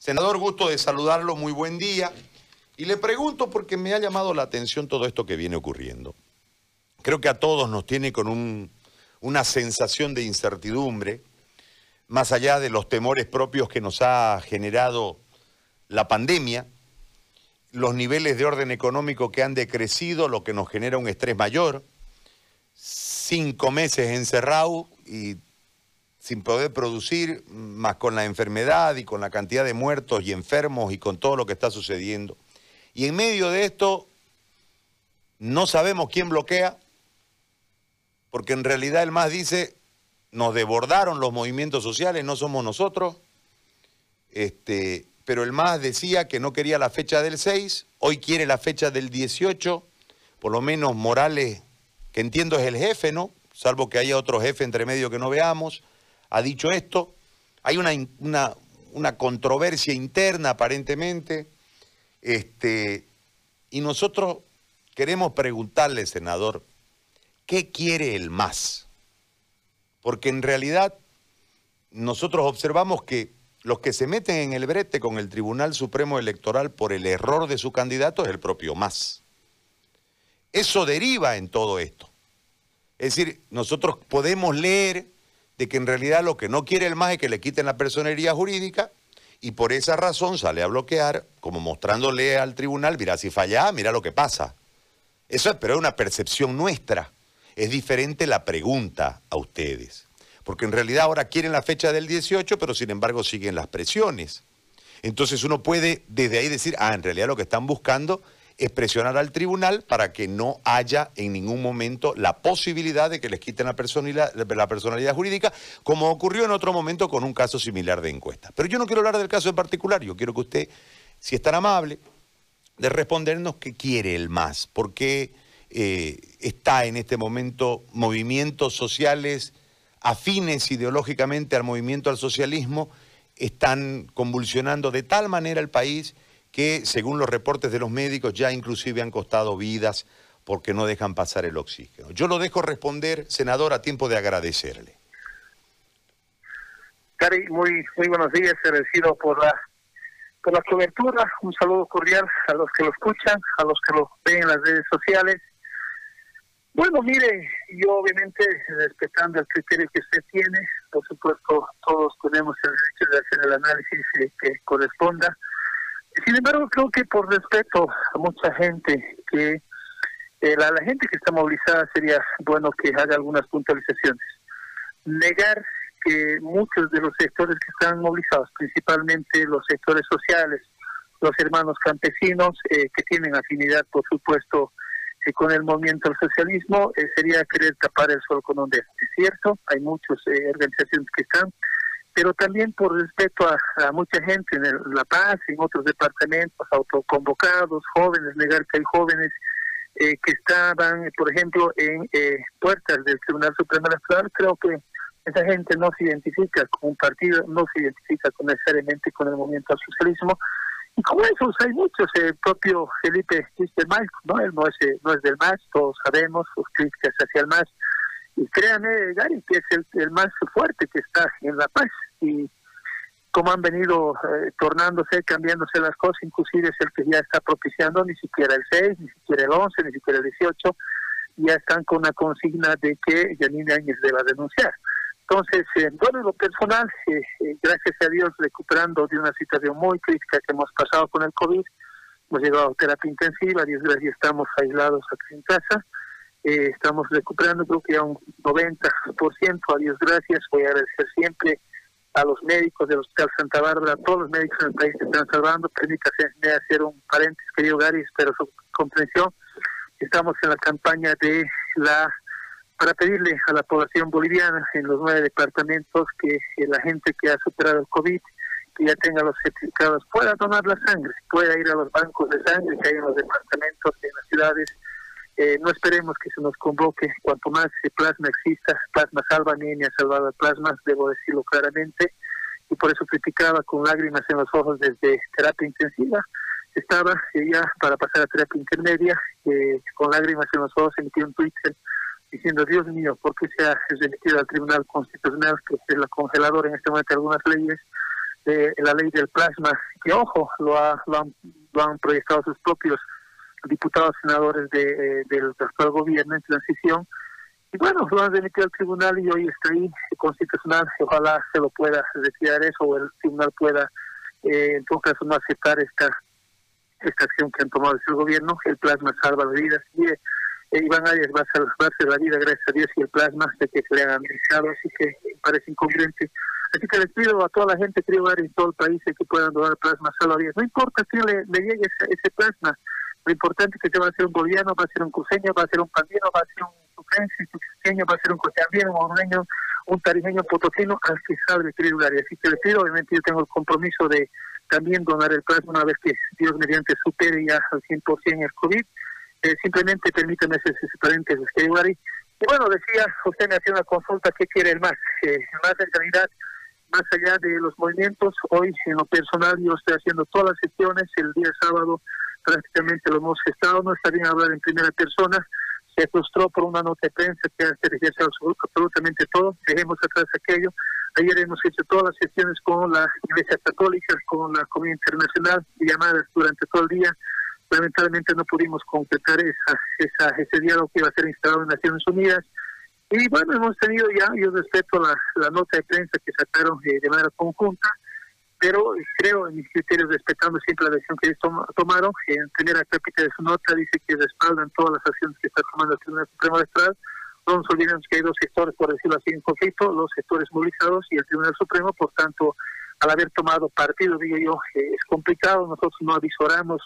Senador, gusto de saludarlo, muy buen día. Y le pregunto porque me ha llamado la atención todo esto que viene ocurriendo. Creo que a todos nos tiene con una sensación de incertidumbre, más allá de los temores propios que nos ha generado la pandemia, los niveles de orden económico que han decrecido, lo que nos genera un estrés mayor, cinco meses encerrado y sin poder producir, más con la enfermedad y con la cantidad de muertos y enfermos y con todo lo que está sucediendo. Y en medio de esto, no sabemos quién bloquea, porque en realidad el MAS dice, nos desbordaron los movimientos sociales, no somos nosotros, este, pero el MAS decía que no quería la fecha del 6, hoy quiere la fecha del 18, por lo menos Morales, que entiendo es el jefe, ¿no? Salvo que haya otro jefe entre medio que no veamos, ha dicho esto. Hay una, una, una controversia interna aparentemente este, y nosotros queremos preguntarle, senador, ¿qué quiere el MAS? Porque en realidad nosotros observamos que los que se meten en el brete con el Tribunal Supremo Electoral por el error de su candidato es el propio MAS. Eso deriva en todo esto. Es decir, nosotros podemos leer de que en realidad lo que no quiere el MAS es que le quiten la personería jurídica y por esa razón sale a bloquear, como mostrándole al tribunal, mira, si falla, mira lo que pasa. Eso es, pero es una percepción nuestra. Es diferente la pregunta a ustedes. Porque en realidad ahora quieren la fecha del 18, pero sin embargo siguen las presiones. Entonces uno puede desde ahí decir, ah, en realidad lo que están buscando es presionar al tribunal para que no haya en ningún momento la posibilidad de que les quiten la personalidad, jurídica, como ocurrió en otro momento con un caso similar de encuesta. Pero yo no quiero hablar del caso en particular, yo quiero que usted, si es tan amable, de respondernos qué quiere el MAS, por qué eh, está en este momento movimientos sociales afines ideológicamente al movimiento al socialismo, están convulsionando de tal manera el país que, según los reportes de los médicos, ya inclusive han costado vidas porque no dejan pasar el oxígeno. Yo lo dejo responder, senador, a tiempo de agradecerle. Cari, muy, muy buenos días, agradecido por la, por la cobertura. Un saludo cordial a los que lo escuchan, a los que lo ven en las redes sociales. Bueno, mire, yo obviamente respetando el criterio que usted tiene, por supuesto todos tenemos el derecho de hacer el análisis que corresponda sin embargo, creo que por respeto a mucha gente, que eh, a la gente que está movilizada sería bueno que haga algunas puntualizaciones. Negar que muchos de los sectores que están movilizados, principalmente los sectores sociales, los hermanos campesinos, eh, que tienen afinidad, por supuesto, eh, con el movimiento al socialismo, sería querer tapar el sol con un dedo. Es cierto, hay muchas organizaciones que están pero también por respeto a, mucha gente en La Paz, en otros departamentos, autoconvocados, jóvenes, legal que hay jóvenes eh, que estaban, por ejemplo, en eh, puertas del Tribunal Supremo Electoral, creo que esa gente no se identifica con un partido, no se identifica con necesariamente con el movimiento al socialismo. Y como esos hay muchos, el propio Felipe MAS, ¿no? Él no es, no es del MAS, todos sabemos sus críticas hacia el MAS y créame, Gary, que es el, más fuerte que está en La Paz. Y como han venido eh, tornándose, cambiándose las cosas, inclusive es el que ya está propiciando ni siquiera el 6, ni siquiera el 11, ni siquiera el 18, ya están con la consigna de que Janine Áñez deba denunciar. Entonces, eh, bueno, lo personal, eh, eh, gracias a Dios, recuperando de una situación muy crítica que hemos pasado con el COVID, hemos llegado a terapia intensiva, Dios gracias, estamos aislados aquí en casa, eh, estamos recuperando creo que ya un 90%, a Dios gracias, voy a agradecer siempre a los médicos del Hospital Santa Bárbara, a todos los médicos del país que están salvando, permítame hacer un paréntesis, querido Gary, espero su comprensión, estamos en la campaña de la para pedirle a la población boliviana en los nueve departamentos que, la gente que ha superado el COVID, que ya tenga los certificados, pueda donar la sangre, pueda ir a los bancos de sangre que hay en los departamentos, en las ciudades, eh, no esperemos que se nos convoque, cuanto más plasma exista, plasma salva, ni ha salvado el plasma, debo decirlo claramente, y por eso criticaba con lágrimas en los ojos desde terapia intensiva, estaba ya para pasar a terapia intermedia, eh, con lágrimas en los ojos emitió un Twitter diciendo, Dios mío, ¿por qué se ha remitido al Tribunal Constitucional, que es la congeladora en este momento algunas leyes, de la ley del plasma, que ojo, lo, lo, han, lo han proyectado sus propios diputados senadores de, eh, del actual gobierno en transición. Y bueno, lo han remitido al tribunal y hoy está ahí constitucional. Ojalá se lo pueda retirar eso o el tribunal pueda, eh, en todo caso, no aceptar esta esta acción que han tomado el gobierno. El plasma salva vidas. Y, eh, Iván Arias va a salvarse la vida, gracias a Dios, y el plasma de que se le han administrado, así que parece incongruente. Así que les pido a toda la gente, que ver en todo el país, que puedan donar plasma salvavidas. No importa si le, le llegue ese, plasma, lo importante es que va a ser un boliviano, va a ser un cruceño, va a ser un pandino, va a ser un sucrense, un va a ser un costeño, un honreño, un tarijeño potosino, al que sabe querido Arias. Así que les pido, obviamente yo tengo el compromiso de también donar el plasma una vez que Dios mediante supere ya al 100% el COVID. Eh, simplemente permítame ese, ese paréntesis, querido Ari. Y bueno, decía, usted me hacía una consulta, ¿qué quiere el más? Eh, el más en realidad más allá de los movimientos, hoy en lo personal yo estoy haciendo todas las sesiones, el día sábado prácticamente lo hemos estado, no está bien hablar en primera persona, se frustró por una nota de prensa que hace rechazado absolutamente todo, dejemos atrás aquello. Ayer hemos hecho todas las sesiones con la Iglesia Católica, con la Comunidad Internacional, llamadas durante todo el día. Lamentablemente no pudimos completar esa, esa, ese diálogo que iba a ser instalado en Naciones Unidas. Y bueno, hemos tenido ya, yo respeto la, la nota de prensa que sacaron eh, de manera conjunta, pero creo en mis criterios, respetando siempre la decisión que ellos tomaron. En primera cápita de su nota dice que respaldan todas las acciones que está tomando el Tribunal Supremo Electoral. No nos olvidemos que hay dos sectores, por decirlo así, en conflicto, los sectores movilizados y el Tribunal Supremo, por tanto, al haber tomado partido, digo yo, eh, es complicado, nosotros no avisoramos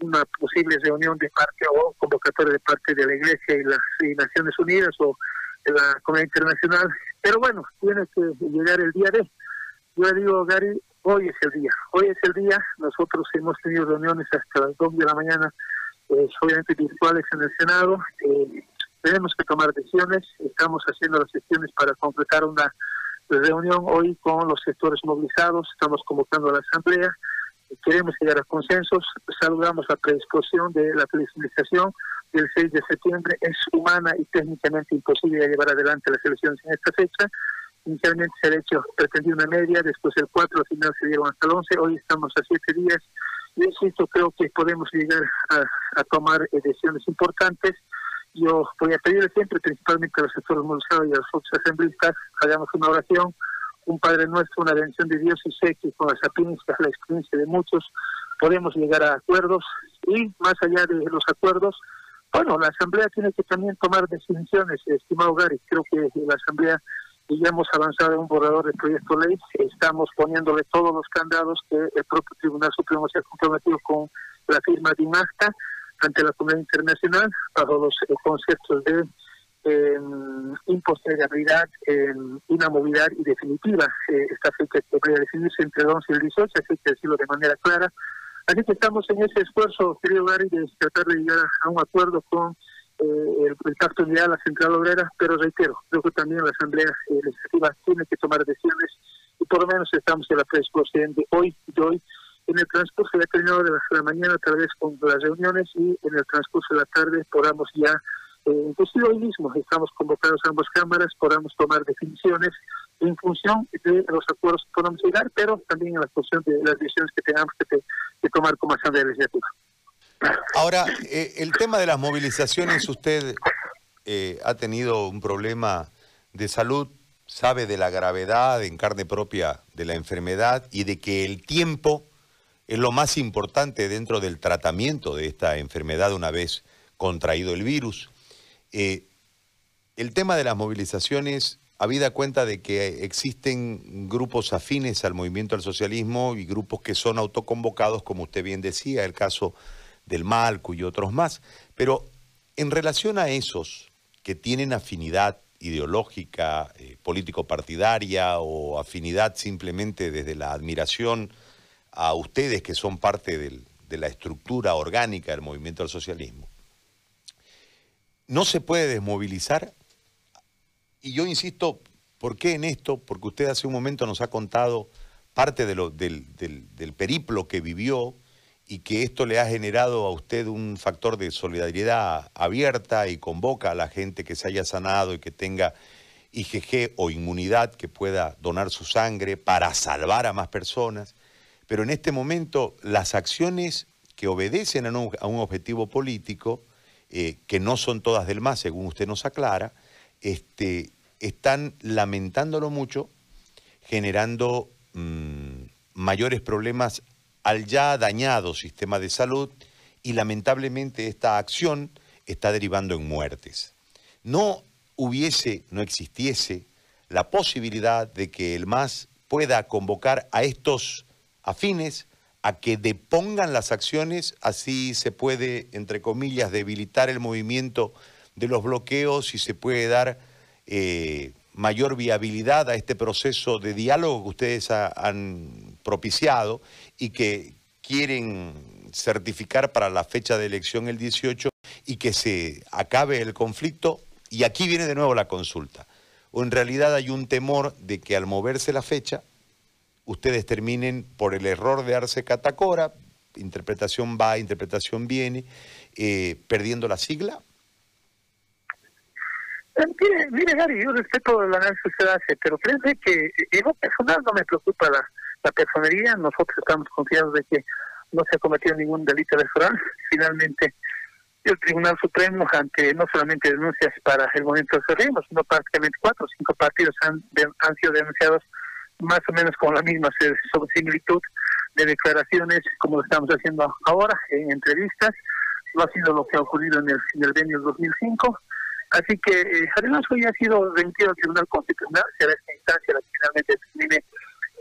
una posible reunión de parte o convocatoria de parte de la Iglesia y las Naciones Unidas o de la comunidad internacional. Pero bueno, tiene que llegar el día de. Yo digo, Gary, hoy es el día. Hoy es el día. Nosotros hemos tenido reuniones hasta las 2 de la mañana, pues, obviamente virtuales en el Senado. Eh, tenemos que tomar decisiones. Estamos haciendo las sesiones para completar una reunión hoy con los sectores movilizados. Estamos convocando a la Asamblea. Queremos llegar a consensos. Saludamos la predisposición de la flexibilización el 6 de septiembre es humana y técnicamente imposible llevar adelante las elecciones en esta fecha. Inicialmente se ha hecho, pretendió una media, después el 4, al final se dieron hasta el 11, hoy estamos a 7 días. Y insisto, creo que podemos llegar a, tomar decisiones importantes. Yo voy a pedir siempre, principalmente a los sectores movilizados y a los asambleístas, hagamos una oración, un Padre Nuestro, una bendición de Dios y sé que con las sapiencias, la experiencia de muchos, podemos llegar a acuerdos y más allá de los acuerdos, bueno, la Asamblea tiene que también tomar decisiones, estimado Gary. Creo que la Asamblea ya hemos avanzado en un borrador de proyecto ley. Estamos poniéndole todos los candados que el propio Tribunal Supremo se ha comprometido con la firma de INACTA ante la comunidad internacional bajo los eh, conceptos de eh, impostergabilidad, eh, inamovilidad y definitiva. Eh, esta fecha que podría definirse entre el 11 y el 18, así que decirlo de manera clara. Así que estamos en ese esfuerzo, querido Gary, de tratar de llegar a un acuerdo con el, el pacto de la central obrera, pero reitero, creo que también la Asamblea eh, Legislativa tiene que tomar decisiones y por lo menos estamos en la predisposición de hoy y hoy. En el transcurso ya terminado de la, mañana, tal vez con las reuniones y en el transcurso de la tarde podamos ya, eh, inclusive hoy mismo estamos convocados a ambas cámaras, podamos tomar definiciones en función de los acuerdos que podamos llegar, pero también en la función de las decisiones que tengamos que, tomar como Asamblea Legislativa. Ahora, eh, el tema de las movilizaciones, usted eh, ha tenido un problema de salud, sabe de la gravedad en carne propia de la enfermedad y de que el tiempo es lo más importante dentro del tratamiento de esta enfermedad una vez contraído el virus. Eh, el tema de las movilizaciones habida cuenta de que existen grupos afines al movimiento al socialismo y grupos que son autoconvocados, como usted bien decía, el caso del Malco y otros más. Pero en relación a esos que tienen afinidad ideológica, eh, político-partidaria o afinidad simplemente desde la admiración a ustedes que son parte de la estructura orgánica del movimiento al socialismo, no se puede desmovilizar y yo insisto, ¿por qué en esto? Porque usted hace un momento nos ha contado parte de lo, del, periplo que vivió y que esto le ha generado a usted un factor de solidaridad abierta y convoca a la gente que se haya sanado y que tenga IgG o inmunidad que pueda donar su sangre para salvar a más personas. Pero en este momento las acciones que obedecen a un, objetivo político, eh, que no son todas del MAS, según usted nos aclara, este, están lamentándolo mucho, generando mm, mayores problemas al ya dañado sistema de salud y lamentablemente esta acción está derivando en muertes. No hubiese, no existiese la posibilidad de que el MAS pueda convocar a estos afines a que depongan las acciones, así se puede, entre comillas, debilitar el movimiento de los bloqueos y se puede dar eh, mayor viabilidad a este proceso de diálogo que ustedes han propiciado y que quieren certificar para la fecha de elección el 18 y que se acabe el conflicto. Y aquí viene de nuevo la consulta. O en realidad hay un temor de que al moverse la fecha, ustedes terminen por el error de Arce Catacora, interpretación va, interpretación viene, eh, perdiendo la sigla. Eh, mire, mire, Gary, yo respeto el análisis que usted hace, pero créanme que en lo personal no me preocupa la, la personería. Nosotros estamos confiados de que no se ha cometido ningún delito electoral. Finalmente, el Tribunal Supremo, ante no solamente denuncias para el movimiento Cerremos, sino prácticamente cuatro o cinco partidos han, han sido denunciados más o menos con la misma similitud de declaraciones como lo estamos haciendo ahora en entrevistas. No ha sido lo que ha ocurrido en el, en el 2005. Así que, eh, además, hoy ha sido remitido al Tribunal Constitucional, será esta instancia la que finalmente determine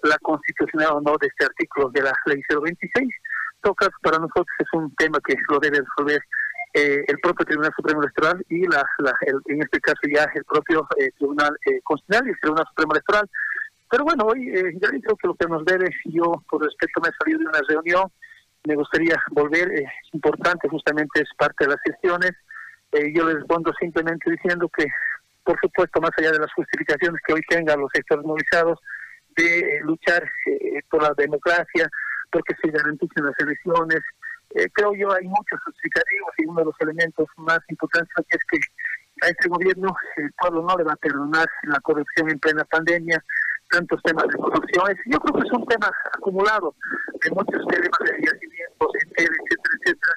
la constitucionalidad o no de este artículo de la Ley 026. En todo caso, para nosotros es un tema que lo debe resolver eh, el propio Tribunal Supremo Electoral y la, en este caso ya el propio eh, Tribunal Constitucional y el Tribunal Supremo Electoral. Pero bueno, hoy eh, ya creo que lo que nos debe, yo por respeto me he salido de una reunión, me gustaría volver, es importante, justamente es parte de las gestiones. Eh, yo les respondo simplemente diciendo que, por supuesto, más allá de las justificaciones que hoy tengan los sectores movilizados, de eh, luchar por la democracia, porque se garanticen las elecciones, creo yo hay muchos justificativos y uno de los elementos más importantes es que a este gobierno el pueblo no le va a perdonar la corrupción en plena pandemia, tantos temas de corrupción. Yo creo que es un tema acumulado de muchos temas de yacimientos, etcétera, etcétera,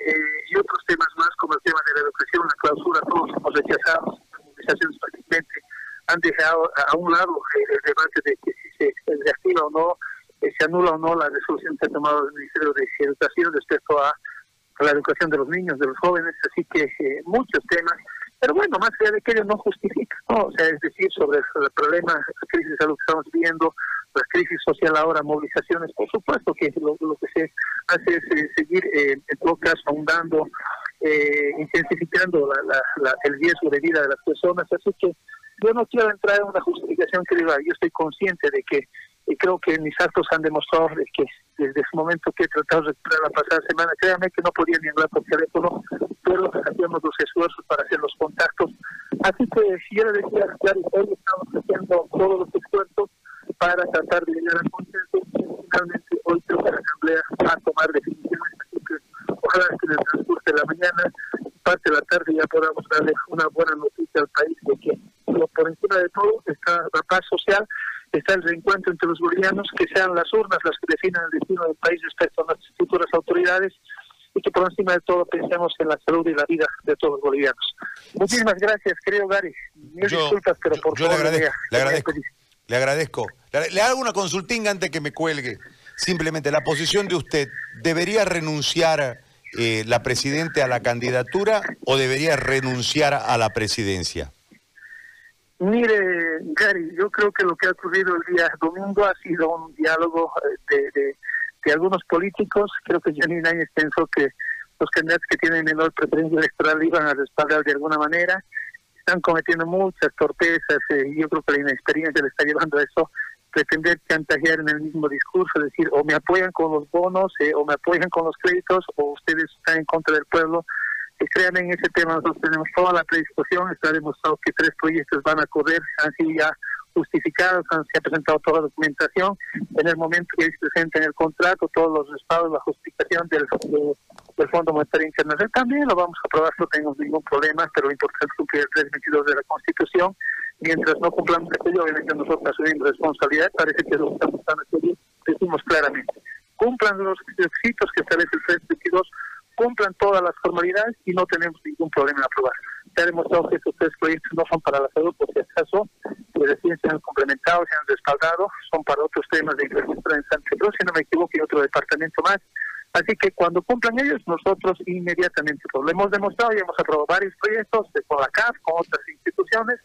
eh, y otros temas más como el tema de la educación, la clausura, todos hemos rechazado, movilizaciones prácticamente han dejado a un lado el debate de que si se, reactiva o no, eh, se anula o no la resolución que ha tomado el Ministerio de Educación respecto a, la educación de los niños, de los jóvenes, así que eh, muchos temas pero bueno, más allá de que ello no justifica, ¿no? O sea, es decir, sobre el problema, la crisis de salud que estamos viviendo, la crisis social ahora, movilizaciones, por supuesto que lo, que se hace es eh, seguir, eh, en todo caso, ahondando, eh, intensificando el riesgo de vida de las personas. Así que yo no quiero entrar en una justificación que diga, yo estoy consciente de que y creo que mis actos han demostrado que desde ese momento que he tratado de recuperar la pasada semana, créanme que no podía ni hablar por teléfono, pero hacíamos los esfuerzos para hacer los contactos. Así que yo le decía, claro, hoy estamos haciendo todos los esfuerzos para tratar de llegar al consenso. Finalmente, hoy creo que la Asamblea va a tomar decisiones, así que ojalá que en el transcurso de la mañana, parte de la tarde, ya podamos darle una buena noticia al país de que por encima de todo está la paz social está el reencuentro entre los bolivianos, que sean las urnas las que definan el destino del país respecto a las futuras autoridades y que por encima de todo pensemos en la salud y la vida de todos los bolivianos. Muchísimas gracias, querido Gary. Mil disculpas, pero por yo favor. Le agradezco. Le agradezco. Le, agradezco. le hago una consultinga antes que me cuelgue. Simplemente, la posición de usted, ¿debería renunciar eh, la presidente a la candidatura o debería renunciar a la presidencia? Mire, Gary, yo creo que lo que ha ocurrido el día domingo ha sido un diálogo eh, de, de, algunos políticos. Creo que Johnny Náñez pensó que los candidatos que tienen menor preferencia electoral iban a respaldar de alguna manera. Están cometiendo muchas torpezas eh, y yo creo que la inexperiencia le está llevando a eso. Pretender chantajear en el mismo discurso, decir o me apoyan con los bonos eh, o me apoyan con los créditos o ustedes están en contra del pueblo créanme, en ese tema nosotros tenemos toda la predisposición, está demostrado que tres proyectos van a correr, han sido ya justificados, han, se ha presentado toda la documentación, en el momento que se presenta en el contrato, todos los respaldos, la justificación del, del Fondo Monetario Internacional, también lo vamos a aprobar, no tenemos ningún problema, pero lo importante es cumplir el 322 de la Constitución, mientras no cumplamos aquello, obviamente nosotros asumimos responsabilidad, parece que lo estamos haciendo, decimos claramente, cumplan los requisitos que establece el 322, cumplan todas las formalidades y no tenemos ningún problema en aprobar. Ha demostrado que estos tres proyectos no son para la salud, por si acaso, pues recién se han complementado, se han respaldado, son para otros temas de infraestructura en Santa Cruz, si no me equivoco, y otro departamento más. Así que cuando cumplan ellos, nosotros inmediatamente lo hemos demostrado y hemos aprobado varios proyectos con la CAF, con otras instituciones.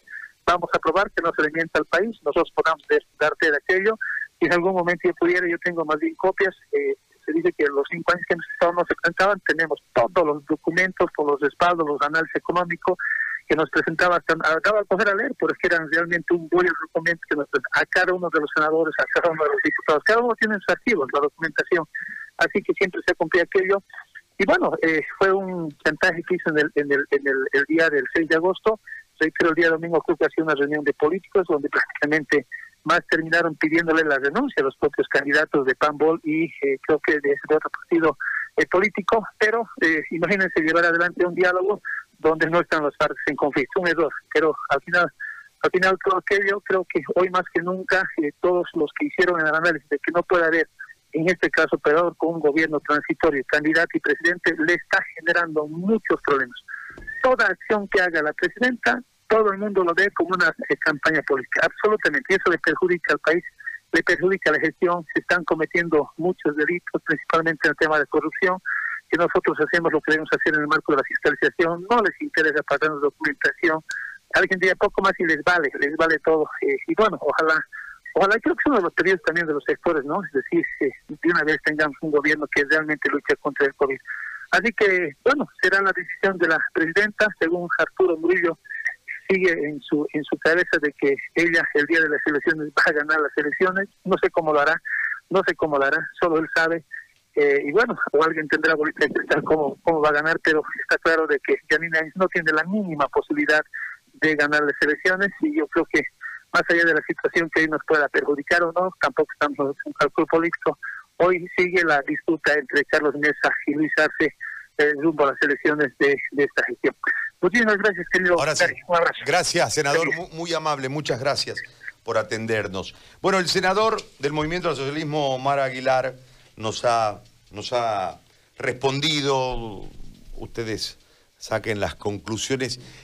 Vamos a probar que no se le mienta al país, nosotros podamos darte de aquello. Si en algún momento yo pudiera, yo tengo más bien copias. Eh, dice que los cinco años que hemos estado no se presentaban, tenemos todos los documentos, con los respaldos, los análisis económicos que nos presentaba, acaba de coger a leer, porque eran realmente un buen documento que nos a cada uno de los senadores, a cada uno de los diputados, cada uno tiene sus archivos, la documentación así que siempre se cumplía aquello. Y bueno, eh, fue un chantaje que hizo en el, en el, en el, día del 6 de agosto. Creo el día domingo creo que ha sido una reunión de políticos donde prácticamente más terminaron pidiéndole la renuncia a los propios candidatos de Panbol y eh, creo que de, otro partido eh, político, pero imagínense llevar adelante un diálogo donde no están las partes en conflicto, un error, pero al final al final todo aquello creo que hoy más que nunca todos los que hicieron el análisis de que no puede haber en este caso peor con un gobierno transitorio, candidato y presidente, le está generando muchos problemas. Toda acción que haga la presidenta, todo el mundo lo ve como una eh, campaña política, absolutamente. Y eso le perjudica al país, le perjudica a la gestión, se están cometiendo muchos delitos, principalmente en el tema de corrupción, que nosotros hacemos lo que debemos hacer en el marco de la fiscalización, no les interesa pagarnos documentación, alguien diría poco más y les vale, les vale todo. Eh, y bueno, ojalá Ojalá creo que es uno de los pedidos también de los sectores, ¿no? Es decir, que de una vez tengamos un gobierno que realmente luche contra el COVID. Así que, bueno, será la decisión de la presidenta, según Arturo Murillo, sigue en su en su cabeza de que ella el día de las elecciones va a ganar las elecciones. No sé cómo lo hará, no sé cómo lo hará, solo él sabe. Eh, y bueno, o alguien tendrá de cristal cómo, cómo va a ganar, pero está claro de que Janine no tiene la mínima posibilidad de ganar las elecciones y yo creo que más allá de la situación que hoy nos pueda perjudicar o no, tampoco estamos en un cálculo político. Hoy sigue la disputa entre Carlos Mesa y Luis Arce eh, rumbo a las elecciones de, esta gestión. Muchísimas gracias, querido. Ahora sí. Un abrazo. Gracias, senador, muy, amable, muchas gracias por atendernos. Bueno, el senador del Movimiento del Socialismo, Omar Aguilar, nos ha, nos ha respondido. Ustedes saquen las conclusiones.